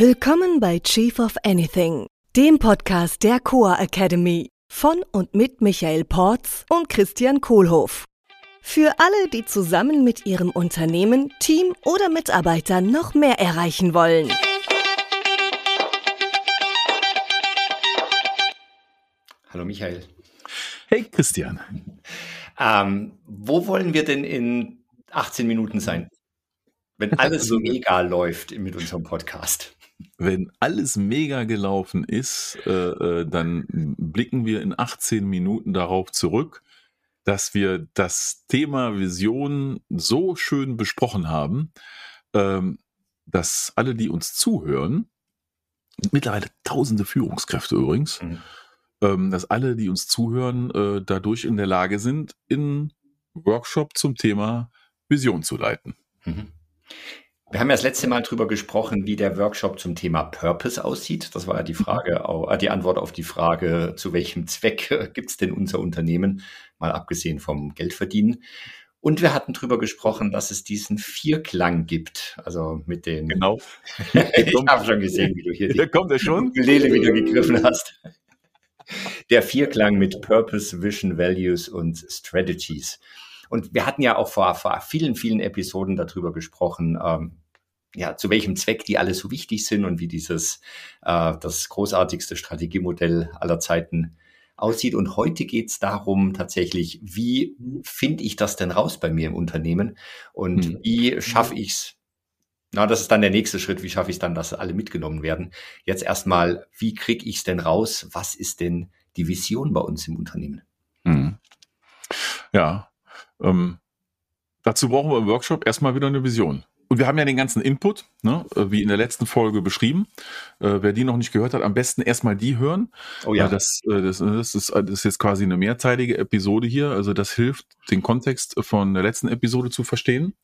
Willkommen bei Chief of Anything, dem Podcast der Coa Academy von und mit Michael Porz und Christian Kohlhoff. Für alle, die zusammen mit ihrem Unternehmen, Team oder Mitarbeitern noch mehr erreichen wollen. Hallo Michael. Hey Christian. Ähm, wo wollen wir denn in 18 Minuten sein? Wenn alles so mega läuft mit unserem Podcast. Wenn alles mega gelaufen ist, äh, äh, dann blicken wir in 18 Minuten darauf zurück, dass wir das Thema Vision so schön besprochen haben, ähm, dass alle, die uns zuhören, mittlerweile tausende Führungskräfte übrigens, mhm. ähm, dass alle, die uns zuhören, äh, dadurch in der Lage sind, in Workshop zum Thema Vision zu leiten. Mhm. Wir haben ja das letzte Mal drüber gesprochen, wie der Workshop zum Thema Purpose aussieht. Das war ja die Frage, äh, die Antwort auf die Frage, zu welchem Zweck gibt es denn unser Unternehmen, mal abgesehen vom Geldverdienen. Und wir hatten drüber gesprochen, dass es diesen Vierklang gibt. Also mit den. Genau. ich habe schon gesehen, wie du hier die kommt er schon. Lele wieder gegriffen hast. Der Vierklang mit Purpose, Vision, Values und Strategies. Und wir hatten ja auch vor, vor vielen, vielen Episoden darüber gesprochen, ähm, ja, zu welchem Zweck die alle so wichtig sind und wie dieses, äh, das großartigste Strategiemodell aller Zeiten aussieht. Und heute geht es darum, tatsächlich, wie finde ich das denn raus bei mir im Unternehmen und mhm. wie schaffe ich es? Na, das ist dann der nächste Schritt. Wie schaffe ich es dann, dass alle mitgenommen werden? Jetzt erstmal, wie kriege ich es denn raus? Was ist denn die Vision bei uns im Unternehmen? Mhm. Ja, ähm, dazu brauchen wir im Workshop erstmal wieder eine Vision. Und wir haben ja den ganzen Input, ne, äh, wie in der letzten Folge beschrieben. Äh, wer die noch nicht gehört hat, am besten erstmal die hören. Oh ja. Äh, das, äh, das, das, ist, das ist jetzt quasi eine mehrteilige Episode hier. Also das hilft, den Kontext von der letzten Episode zu verstehen.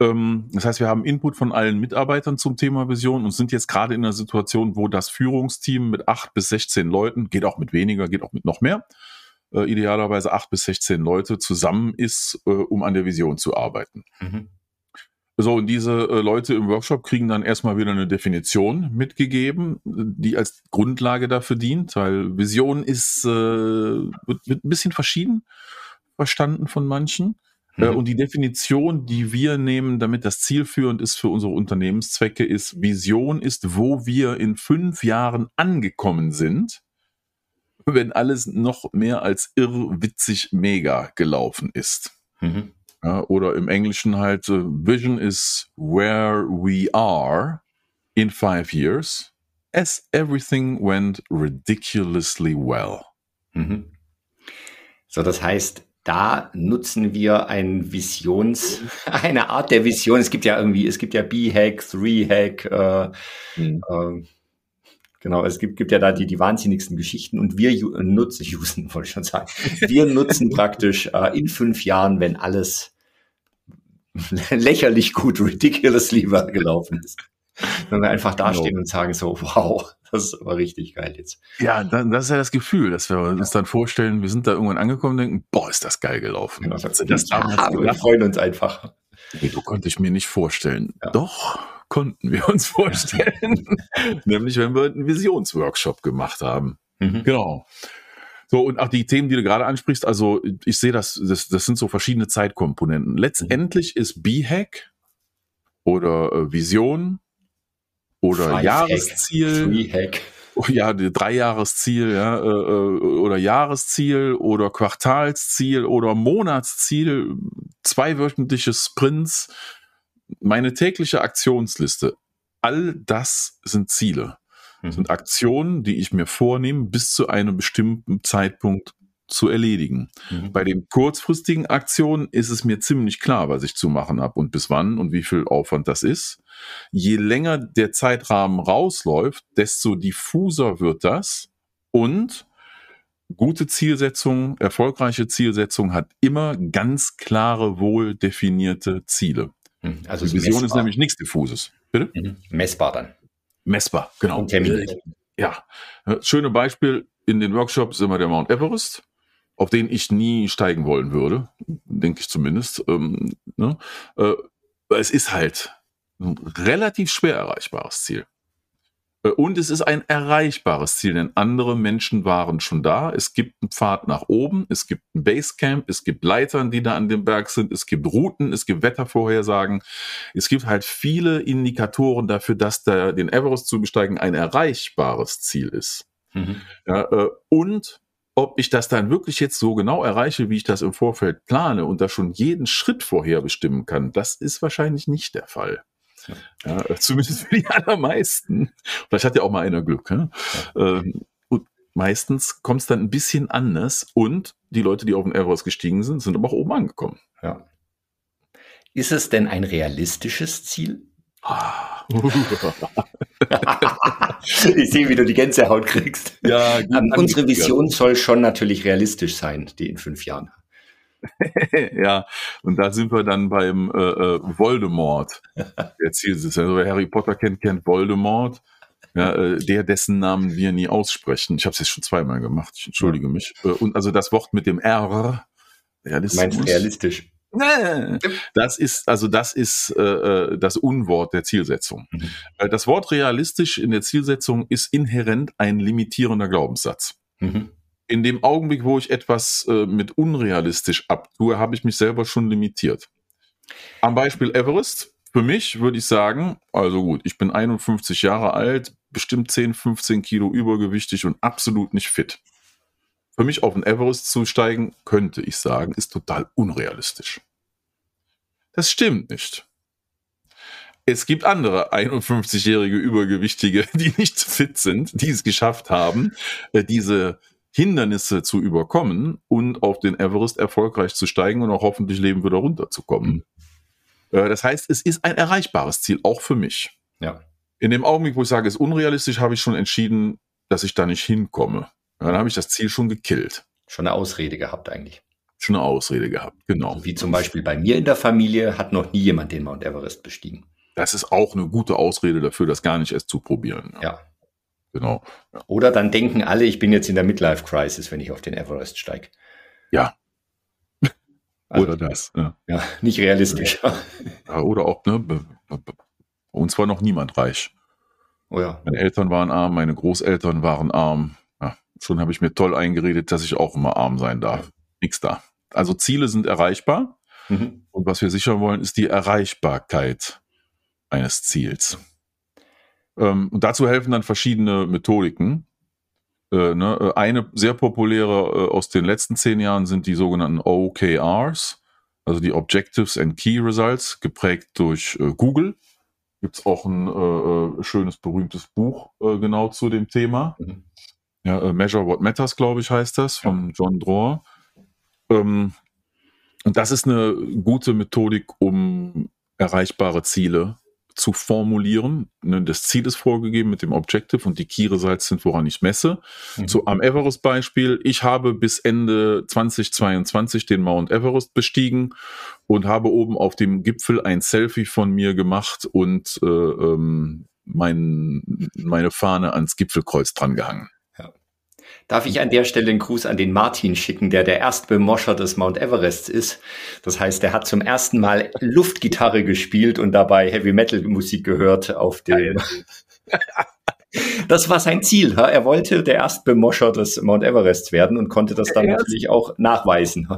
Ähm, das heißt, wir haben Input von allen Mitarbeitern zum Thema Vision und sind jetzt gerade in einer Situation, wo das Führungsteam mit acht bis 16 Leuten, geht auch mit weniger, geht auch mit noch mehr, äh, idealerweise acht bis 16 Leute zusammen ist, äh, um an der Vision zu arbeiten. Mhm. So, und diese äh, Leute im Workshop kriegen dann erstmal wieder eine Definition mitgegeben, die als Grundlage dafür dient, weil Vision ist, äh, wird, wird ein bisschen verschieden verstanden von manchen. Äh, mhm. und die Definition, die wir nehmen, damit das zielführend ist für unsere Unternehmenszwecke, ist, Vision ist, wo wir in fünf Jahren angekommen sind wenn alles noch mehr als irrwitzig mega gelaufen ist. Mhm. Ja, oder im Englischen halt, uh, Vision is where we are in five years as everything went ridiculously well. Mhm. So, das heißt, da nutzen wir ein Visions, eine Art der Vision. Es gibt ja irgendwie, es gibt ja B-Hack, 3-Hack, äh, mhm. äh, Genau, es gibt, gibt ja da die, die wahnsinnigsten Geschichten und wir nutzen, usen, wollte ich schon sagen, wir nutzen praktisch äh, in fünf Jahren, wenn alles lächerlich gut, ridiculously gelaufen ist. Wenn wir einfach dastehen genau. und sagen so, wow, das ist aber richtig geil jetzt. Ja, dann, das ist ja das Gefühl, dass wir uns dann vorstellen, wir sind da irgendwann angekommen und denken, boah, ist das geil gelaufen. Genau, das, das ja, wir freuen uns einfach. Nee, du konnte ich mir nicht vorstellen. Ja. Doch, konnten wir uns vorstellen. Nämlich, wenn wir einen Visionsworkshop gemacht haben. Mhm. Genau. So, und auch die Themen, die du gerade ansprichst, also ich sehe das, das, das sind so verschiedene Zeitkomponenten. Letztendlich mhm. ist B-Hack oder äh, Vision oder Five Jahresziel. Hack. Oh, ja, Dreijahresziel, ja, äh, äh, oder Jahresziel oder Quartalsziel oder Monatsziel, zweiwöchentliche Sprints, meine tägliche Aktionsliste, all das sind Ziele, mhm. sind Aktionen, die ich mir vornehme, bis zu einem bestimmten Zeitpunkt zu erledigen. Mhm. Bei den kurzfristigen Aktionen ist es mir ziemlich klar, was ich zu machen habe und bis wann und wie viel Aufwand das ist. Je länger der Zeitrahmen rausläuft, desto diffuser wird das und gute Zielsetzung, erfolgreiche Zielsetzung hat immer ganz klare, wohl definierte Ziele. Hm, also die Vision messbar. ist nämlich nichts Diffuses. Bitte? Mhm. Messbar dann. Messbar, genau. Termin. Ja. Schöne Beispiel in den Workshops ist immer der Mount Everest, auf den ich nie steigen wollen würde, denke ich zumindest. Ähm, ne? äh, es ist halt ein relativ schwer erreichbares Ziel. Äh, und es ist ein erreichbares Ziel, denn andere Menschen waren schon da. Es gibt einen Pfad nach oben, es gibt ein Basecamp, es gibt Leitern, die da an dem Berg sind, es gibt Routen, es gibt Wettervorhersagen. Es gibt halt viele Indikatoren dafür, dass da den Everest zu besteigen ein erreichbares Ziel ist. Mhm. Ja, äh, und ob ich das dann wirklich jetzt so genau erreiche, wie ich das im Vorfeld plane und da schon jeden Schritt vorher bestimmen kann, das ist wahrscheinlich nicht der Fall. Ja, zumindest für die allermeisten. Vielleicht hat ja auch mal einer Glück. Ja? Ähm, und meistens kommt es dann ein bisschen anders und die Leute, die auf den Everest gestiegen sind, sind aber auch oben angekommen. Ja. Ist es denn ein realistisches Ziel? ich sehe, wie du die Gänsehaut kriegst. Ja, ähm, unsere Vision soll schon natürlich realistisch sein, die in fünf Jahren. ja, und da sind wir dann beim äh, äh, Voldemort. Der Zielsitz. Also wer Harry Potter kennt, kennt Voldemort. Ja, äh, der, dessen Namen wir nie aussprechen. Ich habe es jetzt schon zweimal gemacht. Ich entschuldige ja. mich. Äh, und also das Wort mit dem R. Realismus. Du meinst realistisch? Das ist also das ist äh, äh, das Unwort der Zielsetzung. Mhm. Äh, das Wort realistisch in der Zielsetzung ist inhärent ein limitierender Glaubenssatz. Mhm. In dem Augenblick, wo ich etwas äh, mit unrealistisch abtue, habe ich mich selber schon limitiert. Am Beispiel Everest, für mich würde ich sagen, also gut, ich bin 51 Jahre alt, bestimmt 10, 15 Kilo übergewichtig und absolut nicht fit für mich auf den Everest zu steigen, könnte ich sagen, ist total unrealistisch. Das stimmt nicht. Es gibt andere 51-jährige Übergewichtige, die nicht fit sind, die es geschafft haben, äh, diese Hindernisse zu überkommen und auf den Everest erfolgreich zu steigen und auch hoffentlich leben wieder runterzukommen. Äh, das heißt, es ist ein erreichbares Ziel, auch für mich. Ja. In dem Augenblick, wo ich sage, es ist unrealistisch, habe ich schon entschieden, dass ich da nicht hinkomme. Dann habe ich das Ziel schon gekillt. Schon eine Ausrede gehabt eigentlich. Schon eine Ausrede gehabt, genau. Wie zum Beispiel bei mir in der Familie hat noch nie jemand den Mount Everest bestiegen. Das ist auch eine gute Ausrede dafür, das gar nicht erst zu probieren. Ja. ja. Genau. Ja. Oder dann denken alle, ich bin jetzt in der Midlife Crisis, wenn ich auf den Everest steige. Ja. Also, oder das. Ja. ja, nicht realistisch. Ja, oder auch, ne, bei uns war noch niemand reich. Oh ja. Meine Eltern waren arm, meine Großeltern waren arm. Schon habe ich mir toll eingeredet, dass ich auch immer arm sein darf. Nix da. Also Ziele sind erreichbar. Mhm. Und was wir sichern wollen, ist die Erreichbarkeit eines Ziels. Ähm, und dazu helfen dann verschiedene Methodiken. Äh, ne? Äh, eine sehr populäre äh, aus den letzten zehn Jahren sind die sogenannten OKRs, also die Objectives and Key Results, geprägt durch äh, Google. Gibt es auch ein äh, äh, schönes, berühmtes Buch genau zu dem Thema. Mhm. Ja, Measure What Matters, glaube ich, heißt das, von ja. John Dror. Ähm, und das ist eine gute Methodik, um erreichbare Ziele zu formulieren. Ne, das Ziel ist vorgegeben mit dem Objective und die Key Results sind, woran ich messe. Mhm. So am Everest-Beispiel. Ich habe bis Ende 2022 den Mount Everest bestiegen und habe oben auf dem Gipfel ein Selfie von mir gemacht und äh, ähm, mein, meine Fahne ans Gipfelkreuz drangehangen. Darf ich an der Stelle einen Gruß an den Martin schicken, der der Erstbemoscher des Mount Everest ist. Das heißt, er hat zum ersten Mal Luftgitarre gespielt und dabei Heavy Metal Musik gehört auf dem. Das war sein Ziel. Er wollte der Erstbemoscher des Mount Everest werden und konnte das dann natürlich auch nachweisen.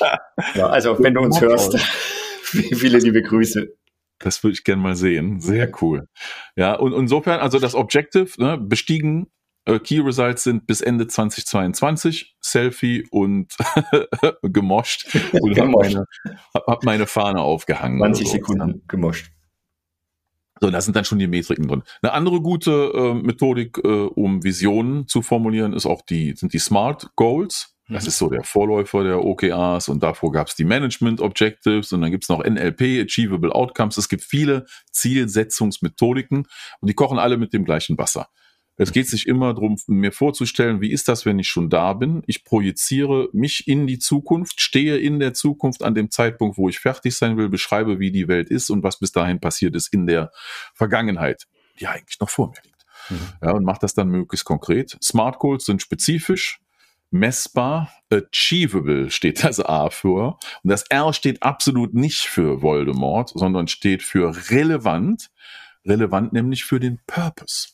Ja, also, wenn du uns hörst, viele liebe Grüße. Das würde ich gerne mal sehen. Sehr cool. Ja, und insofern, also das Objective, ne, bestiegen äh, Key Results sind bis Ende 2022 Selfie und gemoscht und habe meine, hab meine Fahne aufgehangen. 20 so. Sekunden gemoscht. So, da sind dann schon die Metriken drin. Eine andere gute äh, Methodik, äh, um Visionen zu formulieren, ist auch die, sind die Smart Goals. Das mhm. ist so der Vorläufer der OKRs und davor gab es die Management Objectives und dann gibt es noch NLP, Achievable Outcomes. Es gibt viele Zielsetzungsmethodiken und die kochen alle mit dem gleichen Wasser. Es geht sich immer darum, mir vorzustellen, wie ist das, wenn ich schon da bin? Ich projiziere mich in die Zukunft, stehe in der Zukunft an dem Zeitpunkt, wo ich fertig sein will, beschreibe, wie die Welt ist und was bis dahin passiert ist in der Vergangenheit, die eigentlich noch vor mir liegt. Mhm. Ja, und mache das dann möglichst konkret. Smart Goals sind spezifisch, messbar, achievable steht das A für. Und das R steht absolut nicht für Voldemort, sondern steht für relevant. Relevant nämlich für den Purpose.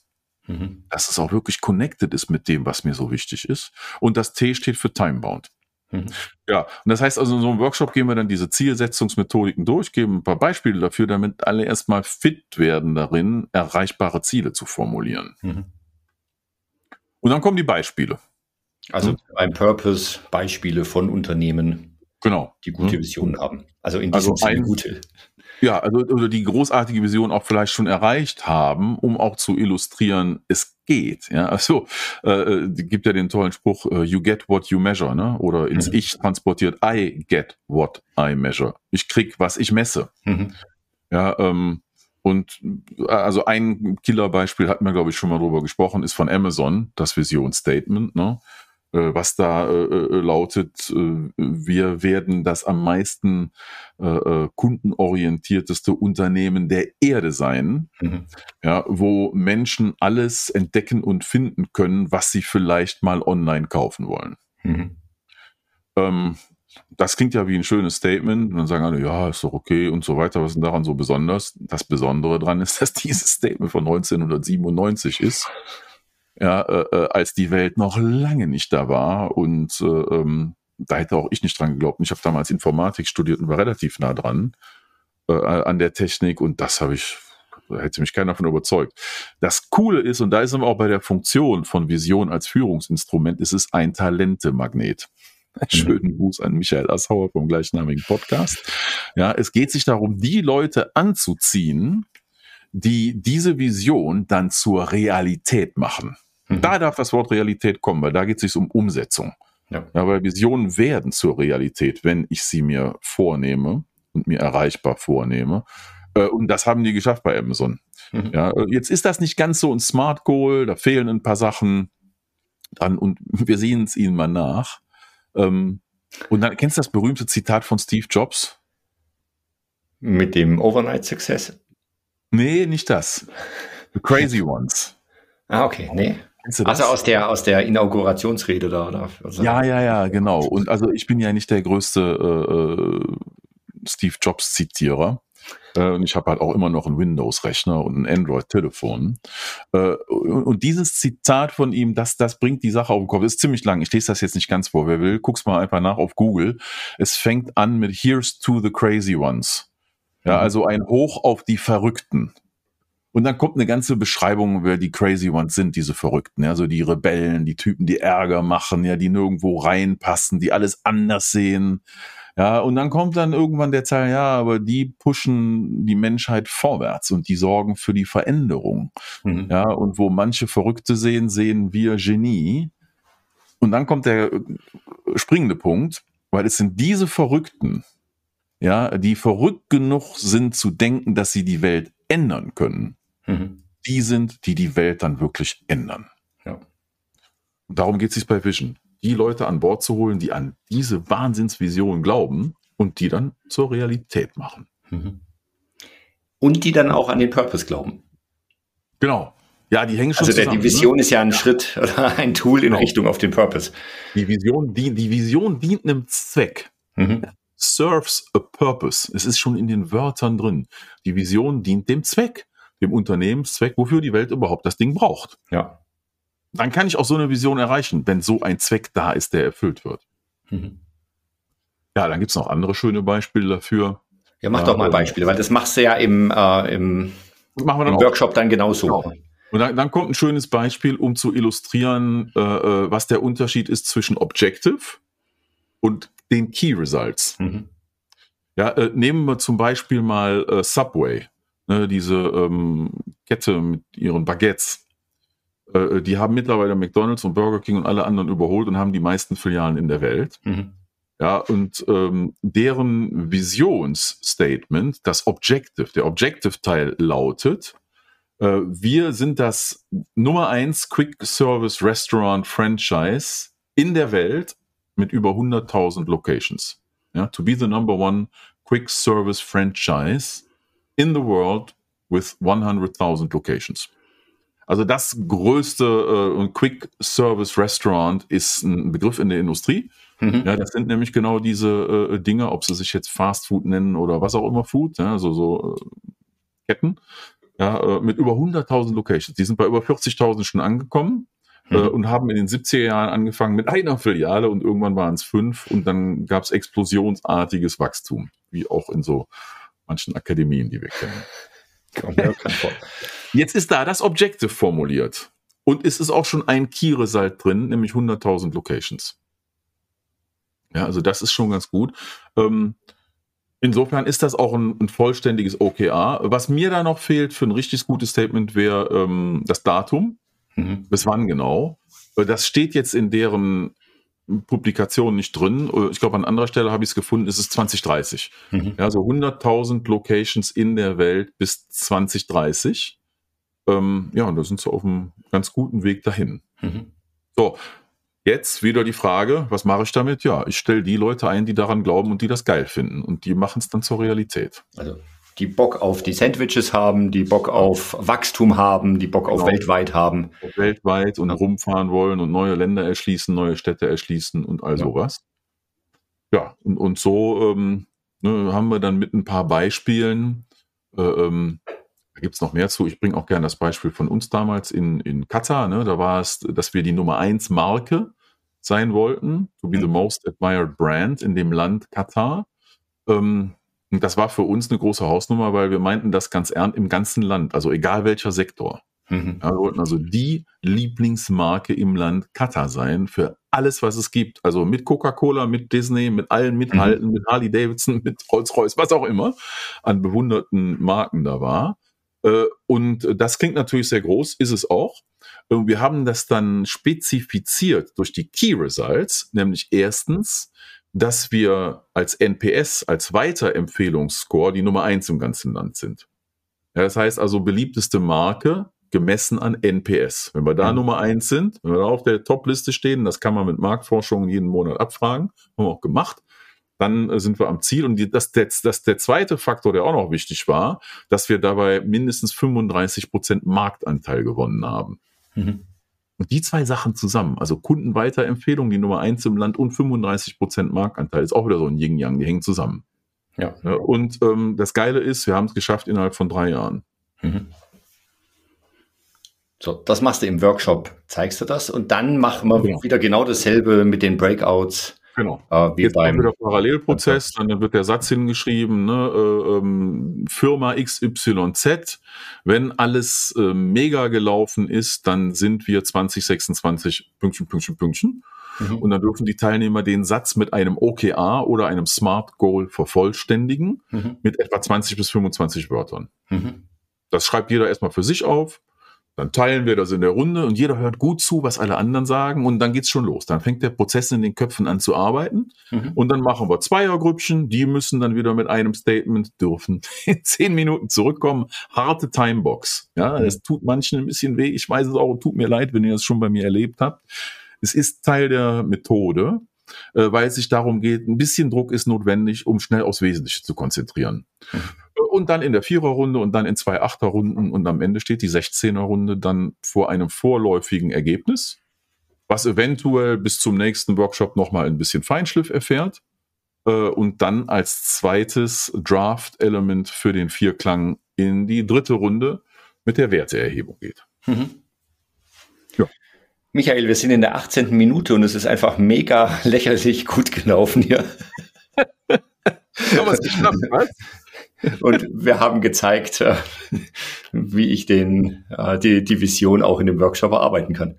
Mhm. Dass es auch wirklich connected ist mit dem, was mir so wichtig ist. Und das T steht für Timebound. Mhm. Ja, und das heißt also, in so einem Workshop gehen wir dann diese Zielsetzungsmethodiken durch, geben ein paar Beispiele dafür, damit alle erstmal fit werden darin, erreichbare Ziele zu formulieren. Mhm. Und dann kommen die Beispiele. Also ein Purpose, Beispiele von Unternehmen, genau. die gute mhm. Visionen haben. Also in diesem also Sinne gute. Ja, also oder die großartige Vision auch vielleicht schon erreicht haben, um auch zu illustrieren, es geht. Ja, also äh, äh gibt ja den tollen Spruch, uh, you get what you measure, ne? Oder ins mhm. Ich transportiert, I get what I measure. Ich krieg, was ich messe. Mhm. Ja, ähm, und äh, also ein Killerbeispiel hatten wir, glaube ich, schon mal drüber gesprochen, ist von Amazon, das Visionsstatement. Ne? Äh, was da äh, äh, lautet, wir werden das am meisten kundenorientierteste Unternehmen der Erde sein, mhm. ja, wo Menschen alles entdecken und finden können, was sie vielleicht mal online kaufen wollen. Mhm. Ähm, das klingt ja wie ein schönes Statement. Und dann sagen alle, ja, ist doch okay und so weiter. Was ist denn daran so besonders? Das Besondere daran ist, dass dieses Statement von 1997 ist ja, äh, äh, als die Welt noch lange nicht da war und äh, ähm, da hätte auch ich nicht dran geglaubt. Ich habe damals Informatik studiert und war relativ nah dran äh, an der Technik und das habe ich, da hätte mich keiner davon überzeugt. Das Coole ist, und da ist aber auch bei der Funktion von Vision als Führungsinstrument, ist es ein Talentemagnet. Schönen Gruß an Michael Assauer vom gleichnamigen Podcast. Ja, es geht sich darum, die Leute anzuziehen, die diese Vision dann zur Realität machen. Mhm. Da darf das Wort Realität kommen, weil da geht es sich um Umsetzung. Ja. ja, weil Visionen werden zur Realität, wenn ich sie mir vornehme und mir erreichbar vornehme. Äh, und das haben die geschafft bei Amazon. Mhm. Ja, äh, jetzt ist das nicht ganz so ein Smart Goal, da fehlen ein paar Sachen dran und wir sehen es ihnen mal nach. Ähm, und dann kennst du das berühmte Zitat von Steve Jobs? Mit dem Overnight Success? Nee, nicht das. The Crazy Ones. Ah, okay. Nee. Also aus der, aus der Inaugurationsrede da, oder? Also ja, ja, ja, genau. Und also ich bin ja nicht der größte äh, äh Steve Jobs Zitierer. Äh, und ich habe halt auch immer noch einen Windows-Rechner und ein Android-Telefon. Äh, und dieses Zitat von ihm, das, das bringt die Sache auf den Kopf. Das ist ziemlich lang. Ich lese das jetzt nicht ganz vor. Wer will, guck's mal einfach nach auf Google. Es fängt an mit Here's to the crazy ones. Ja, mhm. also ein Hoch auf die Verrückten. Und dann kommt eine ganze Beschreibung, wer die Crazy Ones sind, diese Verrückten. Ja, so die Rebellen, die Typen, die Ärger machen, ja, die nirgendwo reinpassen, die alles anders sehen. Ja, und dann kommt dann irgendwann der Teil, ja, aber die pushen die Menschheit vorwärts und die sorgen für die Veränderung. Mhm. Ja, und wo manche Verrückte sehen, sehen wir Genie. Und dann kommt der springende Punkt, weil es sind diese Verrückten, ja, die verrückt genug sind zu denken, dass sie die Welt ändern können, mhm. die sind, die die Welt dann wirklich ändern. Ja. Und darum geht es sich bei Vision. Die Leute an Bord zu holen, die an diese Wahnsinnsvision glauben und die dann zur Realität machen. Mhm. Und die dann auch an den Purpose glauben. Genau. Ja, die hängen schon also zusammen. Also die Vision ne? ist ja ein ja. Schritt oder ein Tool in genau. Richtung auf den Purpose. Die Vision, die, die Vision dient einem Zweck. Mhm serves a purpose. Es ist schon in den Wörtern drin. Die Vision dient dem Zweck, dem Unternehmenszweck, wofür die Welt überhaupt das Ding braucht. Ja. Dann kann ich auch so eine Vision erreichen, wenn so ein Zweck da ist, der erfüllt wird. Mhm. Ja, dann gibt es noch andere schöne Beispiele dafür. Ja, mach doch mal ähm, Beispiele, weil das machst du ja im, äh, im, im Workshop dann genauso. Genau. Und dann, dann, kommt ein schönes Beispiel, um zu illustrieren, äh, äh was der Unterschied ist zwischen Objective und den Key Results. Mhm. Ja, äh, nehmen wir zum Beispiel mal äh, Subway, ne, diese ähm, Kette mit ihren Baguettes. Äh, äh, die haben mittlerweile McDonald's und Burger King und alle anderen überholt und haben die meisten Filialen in der Welt. Mhm. Ja, und ähm, deren Visionsstatement, das Objective, der Objective-Teil lautet, äh, wir sind das Nummer eins Quick Service Restaurant Franchise in der Welt mit über 100.000 Locations. Ja, to be the number one quick service franchise in the world with 100.000 locations. Also das größte äh, Quick Service Restaurant ist ein Begriff in der Industrie. Mhm. Ja, das sind nämlich genau diese äh, Dinge, ob sie sich jetzt Fast Food nennen oder was auch immer Food, ja, also so äh, Ketten. ja, äh, mit über 100.000 Locations. Die sind bei über 40.000 schon angekommen äh, mhm. und haben in den 70er Jahren angefangen mit einer Filiale und irgendwann waren es fünf und dann gab es explosionsartiges Wachstum, wie auch in so manchen Akademien, die wir kennen. Jetzt ist da das Objective formuliert. Und es ist auch schon ein Key-Result drin, nämlich 100.000 Locations. Ja, also das ist schon ganz gut. Ähm, insofern ist das auch ein, ein, vollständiges OKR. Was mir da noch fehlt für ein richtig gutes Statement wäre ähm, das Datum. Mhm. Bis wann genau? Äh, das steht jetzt in deren Publikation nicht drin. Ich glaube, an anderer Stelle habe ich es gefunden, ist es 2030. Mhm. Ja, so 100.000 Locations in der Welt bis 2030. Ähm, ja, und da sind sie auf einem ganz guten Weg dahin. Mhm. So, jetzt wieder die Frage, was mache ich damit? Ja, ich stelle die Leute ein, die daran glauben und die das geil finden. Und die machen es dann zur Realität. Also die Bock auf die Sandwiches haben, die Bock auf Wachstum haben, die Bock genau. auf weltweit haben. Weltweit und rumfahren wollen und neue Länder erschließen, neue Städte erschließen und all ja. sowas. Ja, und, und so ähm, ne, haben wir dann mit ein paar Beispielen, äh, ähm, da gibt es noch mehr zu, ich bringe auch gerne das Beispiel von uns damals in, in Katar, ne, da war es, dass wir die Nummer 1 Marke sein wollten, to be mhm. the most admired brand in dem Land Katar. Ähm, und das war für uns eine große Hausnummer, weil wir meinten das ganz ernst im ganzen Land, also egal welcher Sektor. Mhm. Ja, wir wollten also die Lieblingsmarke im Land Katar sein für alles, was es gibt. Also mit Coca-Cola, mit Disney, mit allen mithalten, mhm. mit Harley Davidson, mit Rolls-Royce, was auch immer an bewunderten Marken da war. Äh, und das klingt natürlich sehr groß, ist es auch. Wir haben das dann spezifiziert durch die Key Results, nämlich erstens, dass wir als NPS, als Weiterempfehlungsscore die Nummer eins im ganzen Land sind. Ja, das heißt also beliebteste Marke gemessen an NPS. Wenn wir da mhm. Nummer eins sind, wenn wir da auf der Top-Liste stehen, das kann man mit Marktforschung jeden Monat abfragen, haben wir auch gemacht, dann äh, sind wir am Ziel. Und die, das, das, das der zweite Faktor, der auch noch wichtig war, dass wir dabei mindestens 35 Prozent Marktanteil gewonnen haben. Mhm. Und die zwei Sachen zusammen, also Kundenweiterempfehlung, die Nummer eins im Land und 35 Prozent Marktanteil, ist auch wieder so ein Yin-Yang, die hängen zusammen. Ja. Und ähm, das Geile ist, wir haben es geschafft innerhalb von drei Jahren. Mhm. So, das machst du im Workshop, zeigst du das und dann machen wir genau. wieder genau dasselbe mit den Breakouts. Genau. Äh, wie Jetzt beim wieder Parallelprozess, dann wird der Satz hingeschrieben, ne, äh, ähm, Firma XYZ. Wenn alles äh, mega gelaufen ist, dann sind wir 2026 Pünktchen, Pünktchen, Pünktchen. Mhm. Und dann dürfen die Teilnehmer den Satz mit einem OKR oder einem Smart Goal vervollständigen, mhm. mit etwa 20 bis 25 Wörtern. Mhm. Das schreibt jeder erstmal für sich auf. Dann teilen wir das in der Runde und jeder hört gut zu, was alle anderen sagen und dann geht's schon los. Dann fängt der Prozess in den Köpfen an zu arbeiten mhm. und dann machen wir Zweiergrüppchen, die müssen dann wieder mit einem Statement dürfen in zehn Minuten zurückkommen. Harte Timebox. Ja, mhm. das tut manchen ein bisschen weh. Ich weiß es auch, tut mir leid, wenn ihr das schon bei mir erlebt habt. Es ist Teil der Methode, äh, weil es sich darum geht, ein bisschen Druck ist notwendig, um schnell aufs Wesentliche zu konzentrieren. Mhm und dann in der Viererrunde und dann in zwei Achterrunden und am Ende steht die 16er-Runde dann vor einem vorläufigen Ergebnis, was eventuell bis zum nächsten Workshop nochmal ein bisschen Feinschliff erfährt äh, und dann als zweites Draft-Element für den Vierklang in die dritte Runde mit der Werteerhebung geht. Mhm. Ja. Michael, wir sind in der 18. Minute und es ist einfach mega lächerlich gut gelaufen hier. Haben wir es geschafft, was? Und wir haben gezeigt, äh, wie ich den, äh, die, die Vision auch in dem Workshop erarbeiten kann.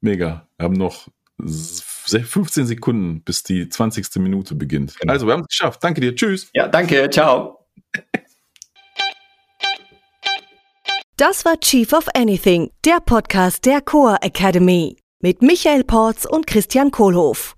Mega. Wir haben noch 15 Sekunden, bis die 20. Minute beginnt. Genau. Also, wir haben es geschafft. Danke dir. Tschüss. Ja, danke. Ciao. Das war Chief of Anything, der Podcast der Coa Academy mit Michael Porz und Christian Kohlhoff.